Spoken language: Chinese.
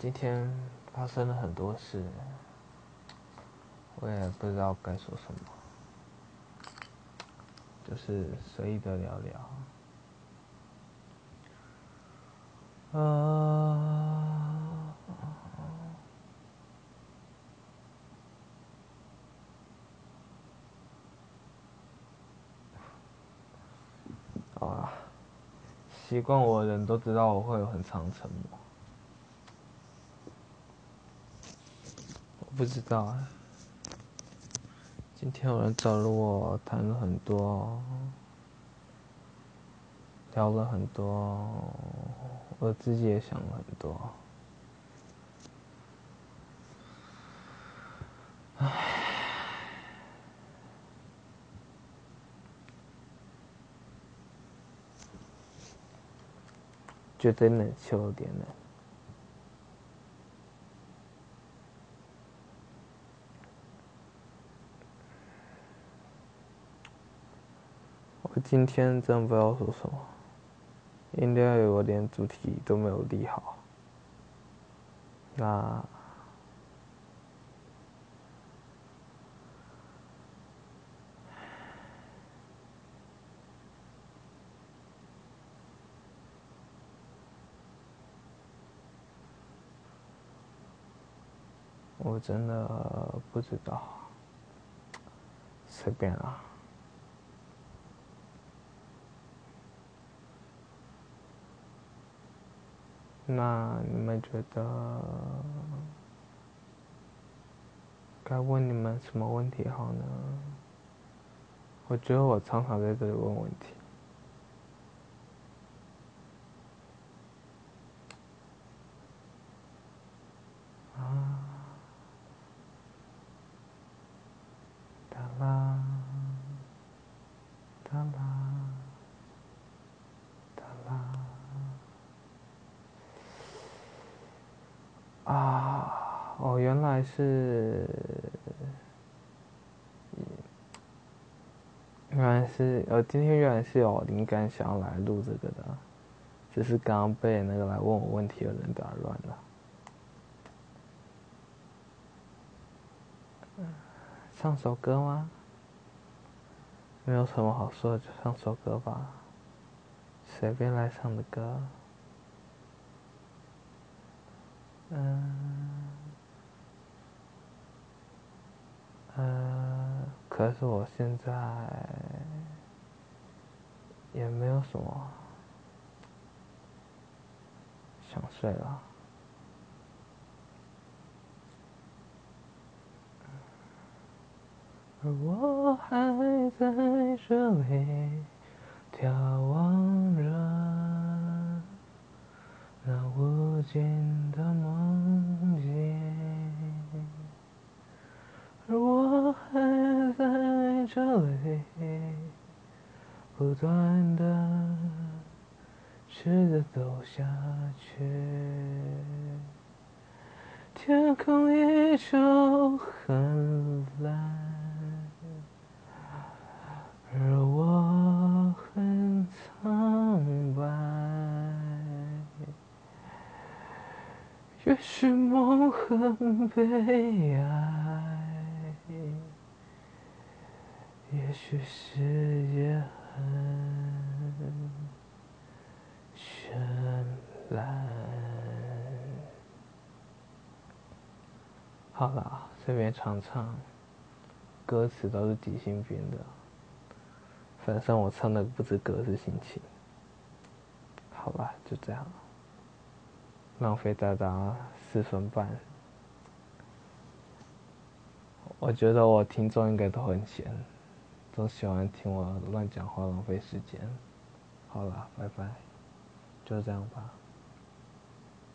今天发生了很多事，我也不知道该说什么，就是随意的聊聊。啊，啊，习惯我的人都知道我会有很长沉默。不知道啊，今天有人找了我谈了很多，聊了很多，我自己也想了很多，唉，觉得冷，有点冷。今天真不知道说什么，应该我连主题都没有立好。那我真的不知道，随便啦。那你们觉得该问你们什么问题好呢？我觉得我常常在这里问问题。啊，哦，原来是，原来是，呃，今天原来是有灵感想要来录这个的，只是刚刚被那个来问我问题的人打乱了。唱首歌吗？没有什么好说的，就唱首歌吧，随便来唱的歌。嗯，呃，可是我现在也没有什么想睡了。而我还在这里眺望着那无无尽的梦境，而我还在。这里不断的试着走下去，天空依旧很蓝，而我也许梦很悲哀。也许世界很绚烂。好了，随便唱唱，歌词都是即兴编的，反正我唱的不止歌是心情。好吧，就这样，浪费大家四分半。我觉得我听众应该都很闲。都喜欢听我乱讲话，浪费时间。好了，拜拜，就这样吧。